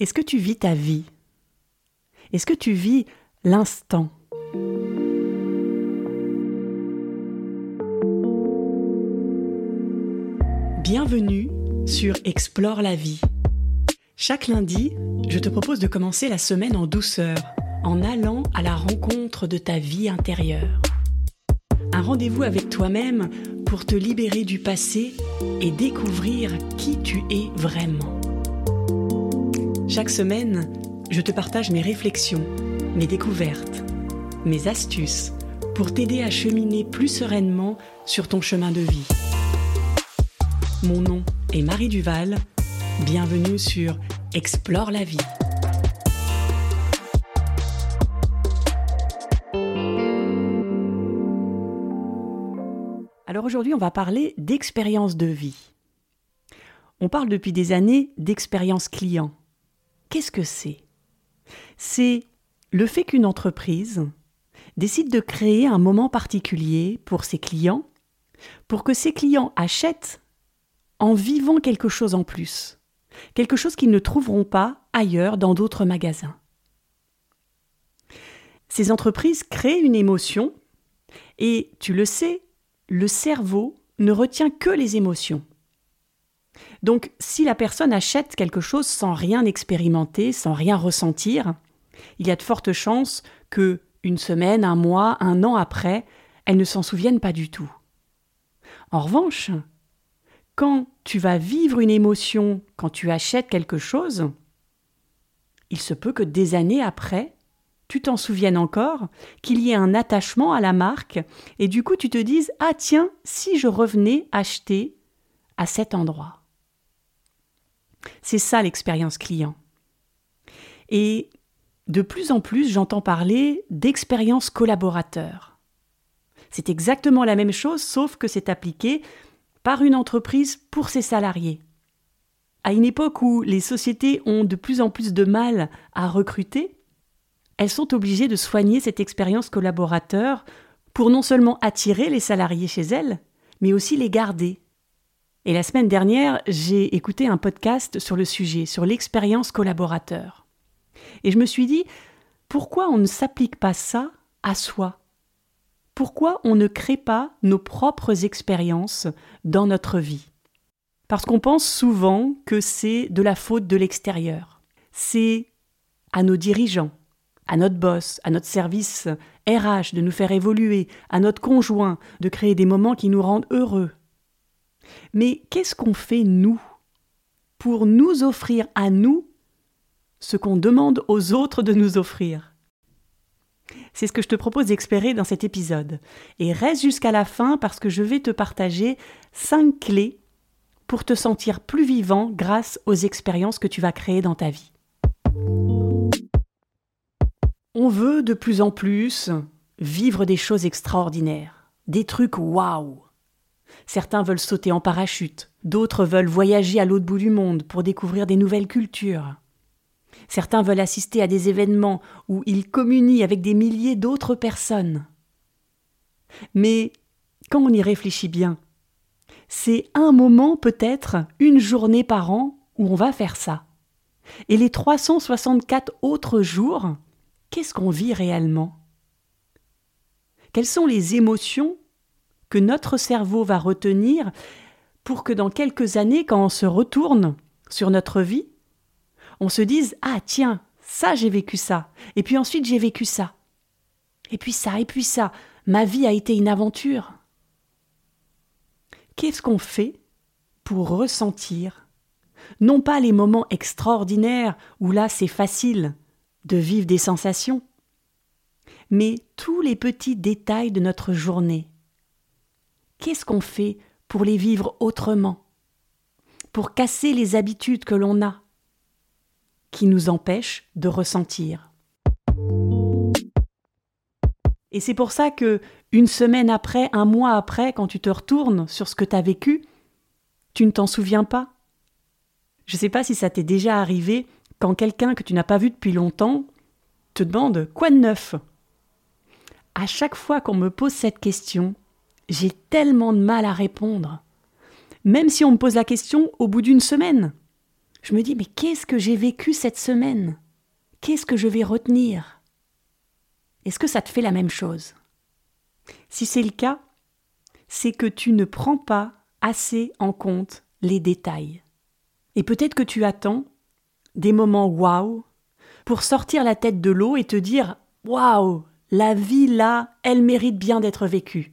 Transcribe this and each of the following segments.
Est-ce que tu vis ta vie? Est-ce que tu vis l'instant? Bienvenue sur Explore la vie. Chaque lundi, je te propose de commencer la semaine en douceur, en allant à la rencontre de ta vie intérieure. Un rendez-vous avec toi-même pour te libérer du passé et découvrir qui tu es vraiment. Chaque semaine, je te partage mes réflexions, mes découvertes, mes astuces pour t'aider à cheminer plus sereinement sur ton chemin de vie. Mon nom est Marie Duval. Bienvenue sur Explore la vie. Alors aujourd'hui, on va parler d'expérience de vie. On parle depuis des années d'expérience client. Qu'est-ce que c'est? C'est le fait qu'une entreprise décide de créer un moment particulier pour ses clients, pour que ses clients achètent en vivant quelque chose en plus, quelque chose qu'ils ne trouveront pas ailleurs dans d'autres magasins. Ces entreprises créent une émotion et, tu le sais, le cerveau ne retient que les émotions. Donc, si la personne achète quelque chose sans rien expérimenter, sans rien ressentir, il y a de fortes chances que, une semaine, un mois, un an après, elle ne s'en souvienne pas du tout. En revanche, quand tu vas vivre une émotion quand tu achètes quelque chose, il se peut que des années après, tu t'en souviennes encore, qu'il y ait un attachement à la marque, et du coup tu te dises Ah tiens, si je revenais acheter à cet endroit. C'est ça l'expérience client. Et de plus en plus, j'entends parler d'expérience collaborateur. C'est exactement la même chose, sauf que c'est appliqué par une entreprise pour ses salariés. À une époque où les sociétés ont de plus en plus de mal à recruter, elles sont obligées de soigner cette expérience collaborateur pour non seulement attirer les salariés chez elles, mais aussi les garder. Et la semaine dernière, j'ai écouté un podcast sur le sujet, sur l'expérience collaborateur. Et je me suis dit, pourquoi on ne s'applique pas ça à soi? Pourquoi on ne crée pas nos propres expériences dans notre vie? Parce qu'on pense souvent que c'est de la faute de l'extérieur. C'est à nos dirigeants, à notre boss, à notre service RH de nous faire évoluer, à notre conjoint de créer des moments qui nous rendent heureux. Mais qu'est-ce qu'on fait nous pour nous offrir à nous ce qu'on demande aux autres de nous offrir? C'est ce que je te propose d'expérer dans cet épisode. Et reste jusqu'à la fin parce que je vais te partager cinq clés pour te sentir plus vivant grâce aux expériences que tu vas créer dans ta vie. On veut de plus en plus vivre des choses extraordinaires, des trucs waouh. Certains veulent sauter en parachute, d'autres veulent voyager à l'autre bout du monde pour découvrir des nouvelles cultures. Certains veulent assister à des événements où ils communient avec des milliers d'autres personnes. Mais quand on y réfléchit bien, c'est un moment peut-être, une journée par an, où on va faire ça. Et les 364 autres jours, qu'est-ce qu'on vit réellement? Quelles sont les émotions que notre cerveau va retenir pour que dans quelques années, quand on se retourne sur notre vie, on se dise Ah tiens, ça j'ai vécu ça, et puis ensuite j'ai vécu ça, et puis ça, et puis ça, ma vie a été une aventure. Qu'est-ce qu'on fait pour ressentir non pas les moments extraordinaires où là c'est facile, de vivre des sensations, mais tous les petits détails de notre journée? Qu'est-ce qu'on fait pour les vivre autrement? Pour casser les habitudes que l'on a, qui nous empêchent de ressentir. Et c'est pour ça que, une semaine après, un mois après, quand tu te retournes sur ce que tu as vécu, tu ne t'en souviens pas. Je ne sais pas si ça t'est déjà arrivé quand quelqu'un que tu n'as pas vu depuis longtemps te demande quoi de neuf? À chaque fois qu'on me pose cette question, j'ai tellement de mal à répondre. Même si on me pose la question au bout d'une semaine. je me dis mais qu'est-ce que j'ai vécu cette semaine? Qu'est-ce que je vais retenir? Est-ce que ça te fait la même chose? Si c'est le cas, c'est que tu ne prends pas assez en compte les détails. Et peut-être que tu attends des moments waouh pour sortir la tête de l'eau et te dire waouh, la vie là, elle mérite bien d'être vécue.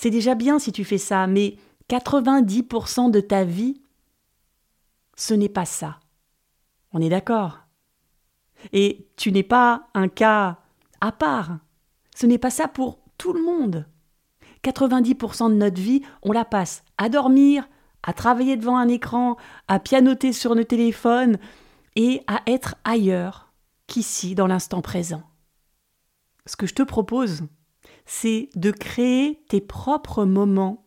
C'est déjà bien si tu fais ça, mais 90% de ta vie, ce n'est pas ça. On est d'accord Et tu n'es pas un cas à part. Ce n'est pas ça pour tout le monde. 90% de notre vie, on la passe à dormir, à travailler devant un écran, à pianoter sur nos téléphones et à être ailleurs qu'ici dans l'instant présent. Ce que je te propose, c'est de créer tes propres moments,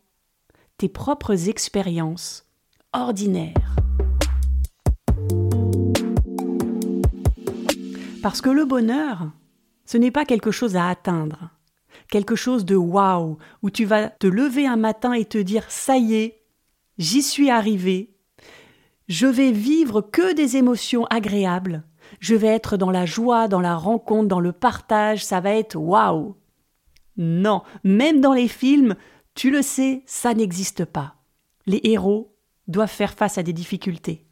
tes propres expériences ordinaires. Parce que le bonheur, ce n'est pas quelque chose à atteindre, quelque chose de waouh, où tu vas te lever un matin et te dire ça y est, j'y suis arrivé, je vais vivre que des émotions agréables, je vais être dans la joie, dans la rencontre, dans le partage, ça va être waouh. Non, même dans les films, tu le sais, ça n'existe pas. Les héros doivent faire face à des difficultés.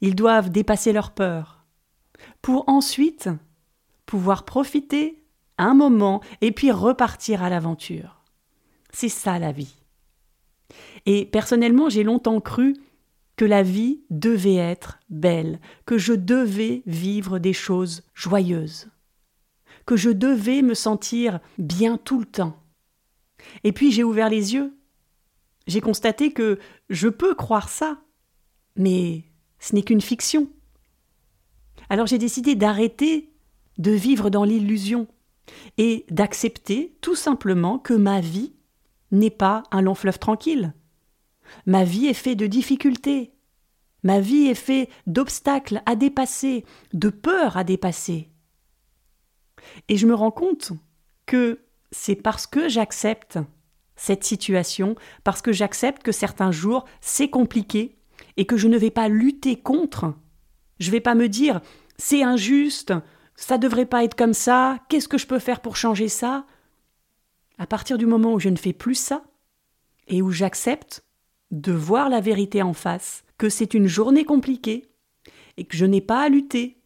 Ils doivent dépasser leurs peurs pour ensuite pouvoir profiter un moment et puis repartir à l'aventure. C'est ça la vie. Et personnellement, j'ai longtemps cru que la vie devait être belle, que je devais vivre des choses joyeuses, que je devais me sentir bien tout le temps. Et puis j'ai ouvert les yeux. J'ai constaté que je peux croire ça, mais ce n'est qu'une fiction. Alors j'ai décidé d'arrêter de vivre dans l'illusion et d'accepter tout simplement que ma vie n'est pas un long fleuve tranquille. Ma vie est faite de difficultés. Ma vie est faite d'obstacles à dépasser, de peurs à dépasser. Et je me rends compte que c'est parce que j'accepte cette situation, parce que j'accepte que certains jours c'est compliqué et que je ne vais pas lutter contre. Je ne vais pas me dire c'est injuste, ça devrait pas être comme ça, qu'est-ce que je peux faire pour changer ça? À partir du moment où je ne fais plus ça et où j'accepte de voir la vérité en face, que c'est une journée compliquée et que je n'ai pas à lutter,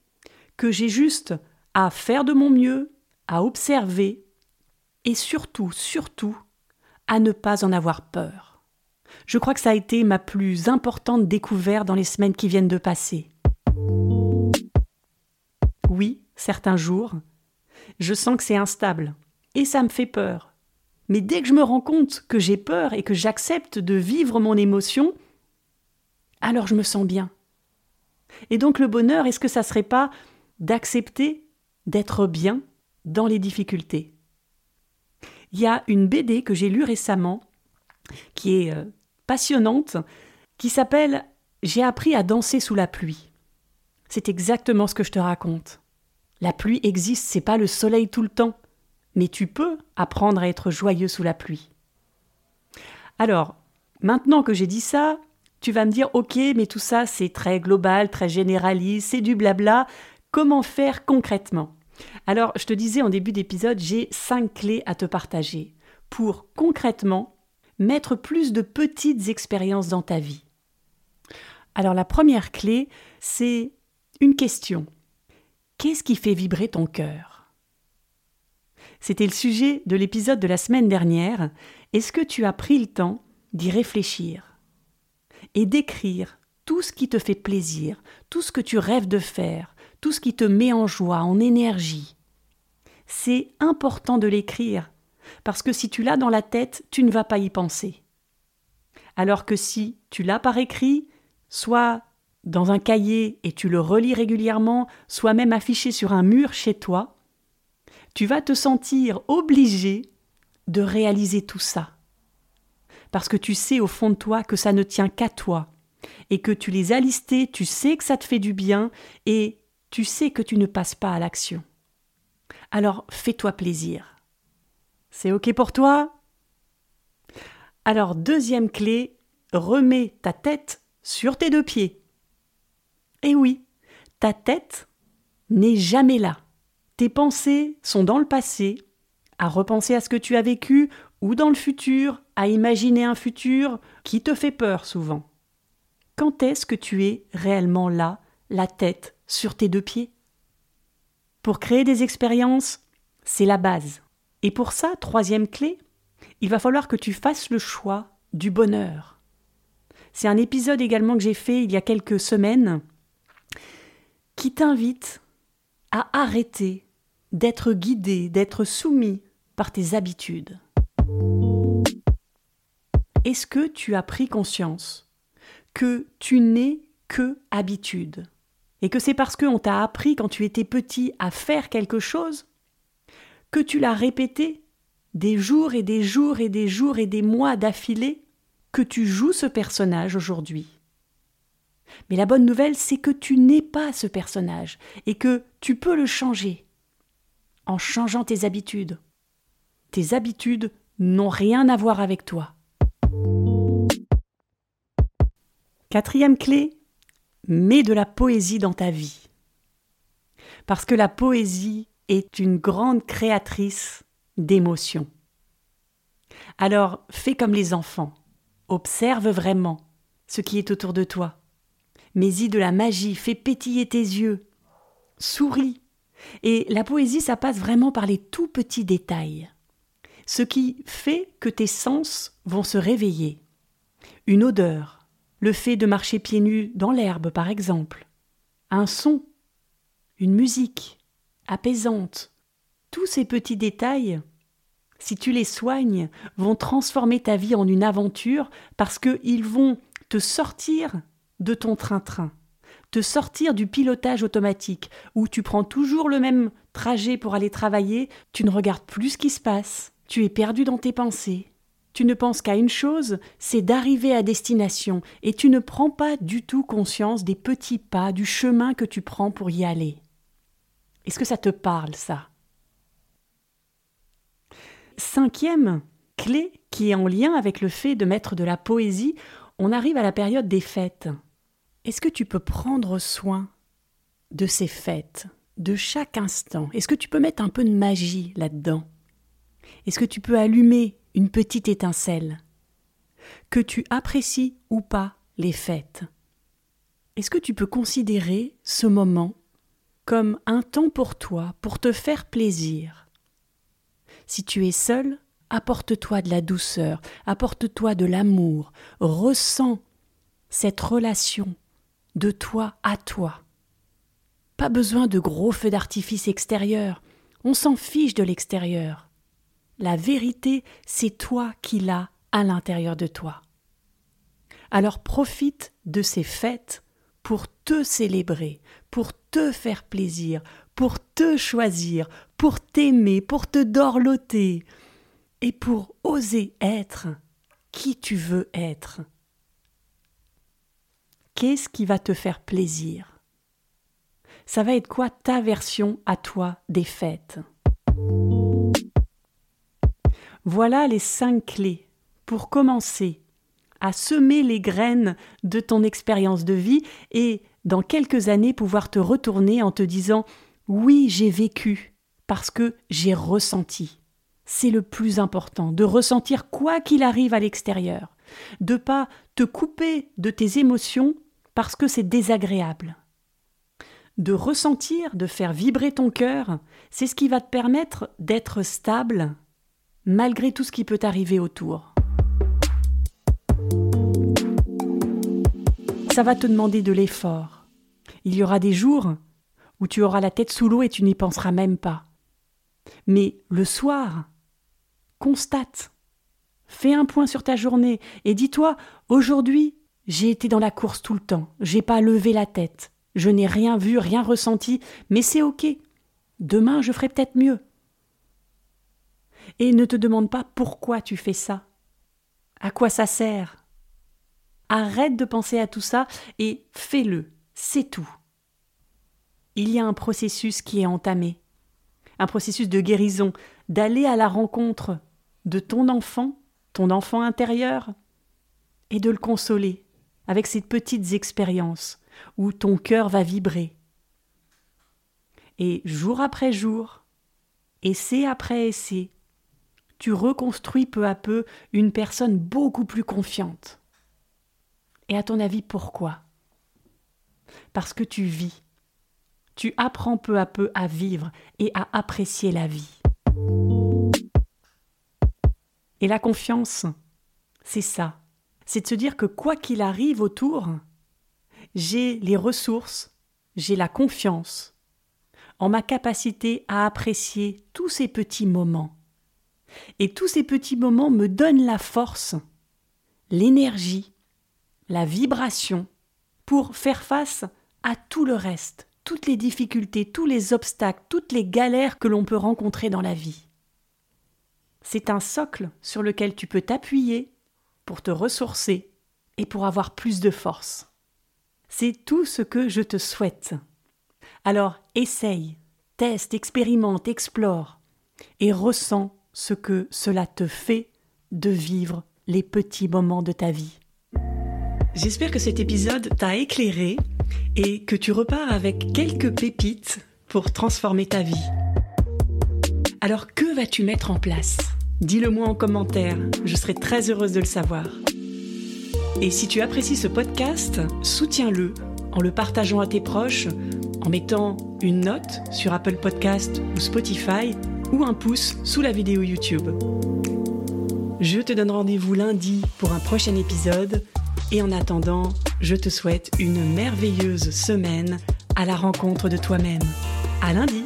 que j'ai juste à faire de mon mieux, à observer et surtout, surtout, à ne pas en avoir peur. Je crois que ça a été ma plus importante découverte dans les semaines qui viennent de passer. Oui, certains jours, je sens que c'est instable, et ça me fait peur. Mais dès que je me rends compte que j'ai peur et que j'accepte de vivre mon émotion, alors je me sens bien. Et donc le bonheur, est-ce que ça serait pas d'accepter d'être bien dans les difficultés Il y a une BD que j'ai lue récemment, qui est euh, passionnante, qui s'appelle J'ai appris à danser sous la pluie. C'est exactement ce que je te raconte. La pluie existe, c'est pas le soleil tout le temps, mais tu peux apprendre à être joyeux sous la pluie. Alors, maintenant que j'ai dit ça, tu vas me dire OK, mais tout ça c'est très global, très généraliste, c'est du blabla. Comment faire concrètement? Alors, je te disais en début d'épisode, j'ai cinq clés à te partager pour concrètement mettre plus de petites expériences dans ta vie. Alors, la première clé, c'est une question. Qu'est-ce qui fait vibrer ton cœur? C'était le sujet de l'épisode de la semaine dernière. Est-ce que tu as pris le temps d'y réfléchir et d'écrire tout ce qui te fait plaisir, tout ce que tu rêves de faire, tout ce qui te met en joie, en énergie? C'est important de l'écrire, parce que si tu l'as dans la tête, tu ne vas pas y penser. Alors que si tu l'as par écrit, soit dans un cahier et tu le relis régulièrement, soit même affiché sur un mur chez toi, tu vas te sentir obligé de réaliser tout ça. Parce que tu sais au fond de toi que ça ne tient qu'à toi, et que tu les as listés, tu sais que ça te fait du bien, et tu sais que tu ne passes pas à l'action. Alors fais-toi plaisir. C'est OK pour toi? Alors deuxième clé, remets ta tête sur tes deux pieds. Eh oui, ta tête n'est jamais là. Tes pensées sont dans le passé, à repenser à ce que tu as vécu, ou dans le futur, à imaginer un futur qui te fait peur souvent. Quand est-ce que tu es réellement là, la tête sur tes deux pieds? Pour créer des expériences, c'est la base. Et pour ça, troisième clé, il va falloir que tu fasses le choix du bonheur. C'est un épisode également que j'ai fait il y a quelques semaines qui t'invite à arrêter d'être guidé, d'être soumis par tes habitudes. Est-ce que tu as pris conscience que tu n'es que habitude? Et que c'est parce qu'on t'a appris quand tu étais petit à faire quelque chose que tu l'as répété des jours et des jours et des jours et des mois d'affilée que tu joues ce personnage aujourd'hui. Mais la bonne nouvelle, c'est que tu n'es pas ce personnage et que tu peux le changer en changeant tes habitudes. Tes habitudes n'ont rien à voir avec toi. Quatrième clé, mets de la poésie dans ta vie. Parce que la poésie est une grande créatrice d'émotions. Alors fais comme les enfants, observe vraiment ce qui est autour de toi. Mets-y de la magie, fais pétiller tes yeux, souris. Et la poésie, ça passe vraiment par les tout petits détails. Ce qui fait que tes sens vont se réveiller. Une odeur, le fait de marcher pieds nus dans l'herbe par exemple, un son, une musique apaisante, tous ces petits détails, si tu les soignes, vont transformer ta vie en une aventure parce qu'ils vont te sortir de ton train-train, te sortir du pilotage automatique où tu prends toujours le même trajet pour aller travailler, tu ne regardes plus ce qui se passe, tu es perdu dans tes pensées, tu ne penses qu'à une chose, c'est d'arriver à destination, et tu ne prends pas du tout conscience des petits pas, du chemin que tu prends pour y aller. Est-ce que ça te parle, ça? Cinquième clé qui est en lien avec le fait de mettre de la poésie, on arrive à la période des fêtes. Est-ce que tu peux prendre soin de ces fêtes, de chaque instant? Est-ce que tu peux mettre un peu de magie là-dedans? Est-ce que tu peux allumer une petite étincelle. Que tu apprécies ou pas les fêtes. Est-ce que tu peux considérer ce moment comme un temps pour toi, pour te faire plaisir? Si tu es seul, apporte-toi de la douceur, apporte-toi de l'amour, ressens cette relation de toi à toi. Pas besoin de gros feux d'artifice extérieurs, on s'en fiche de l'extérieur. La vérité, c'est toi qui l'as à l'intérieur de toi. Alors profite de ces fêtes pour te célébrer, pour te faire plaisir, pour te choisir, pour t'aimer, pour te dorloter, et pour oser être qui tu veux être. Qu'est-ce qui va te faire plaisir? Ça va être quoi ta version à toi des fêtes? Voilà les cinq clés pour commencer à semer les graines de ton expérience de vie et dans quelques années pouvoir te retourner en te disant oui j'ai vécu parce que j'ai ressenti. C'est le plus important, de ressentir quoi qu'il arrive à l'extérieur, de pas te couper de tes émotions parce que c'est désagréable. De ressentir, de faire vibrer ton cœur, c'est ce qui va te permettre d'être stable malgré tout ce qui peut arriver autour. Ça va te demander de l'effort. Il y aura des jours où tu auras la tête sous l'eau et tu n'y penseras même pas. Mais le soir, constate, fais un point sur ta journée et dis-toi aujourd'hui, j'ai été dans la course tout le temps, j'ai pas levé la tête, je n'ai rien vu, rien ressenti, mais c'est ok. Demain, je ferai peut-être mieux et ne te demande pas pourquoi tu fais ça. À quoi ça sert? Arrête de penser à tout ça et fais-le, c'est tout. Il y a un processus qui est entamé, un processus de guérison, d'aller à la rencontre de ton enfant, ton enfant intérieur, et de le consoler avec ces petites expériences où ton cœur va vibrer. Et jour après jour, essai après essai, tu reconstruis peu à peu une personne beaucoup plus confiante. Et à ton avis, pourquoi? Parce que tu vis. Tu apprends peu à peu à vivre et à apprécier la vie. Et la confiance, c'est ça. C'est de se dire que quoi qu'il arrive autour, j'ai les ressources, j'ai la confiance en ma capacité à apprécier tous ces petits moments. Et tous ces petits moments me donnent la force, l'énergie, la vibration pour faire face à tout le reste, toutes les difficultés, tous les obstacles, toutes les galères que l'on peut rencontrer dans la vie. C'est un socle sur lequel tu peux t'appuyer pour te ressourcer et pour avoir plus de force. C'est tout ce que je te souhaite. Alors essaye, teste, expérimente, explore et ressens ce que cela te fait de vivre les petits moments de ta vie. J'espère que cet épisode t'a éclairé et que tu repars avec quelques pépites pour transformer ta vie. Alors que vas-tu mettre en place? Dis-le moi en commentaire, je serai très heureuse de le savoir. Et si tu apprécies ce podcast, soutiens-le en le partageant à tes proches, en mettant une note sur Apple Podcast ou Spotify ou un pouce sous la vidéo YouTube. Je te donne rendez-vous lundi pour un prochain épisode et en attendant, je te souhaite une merveilleuse semaine à la rencontre de toi-même. À lundi!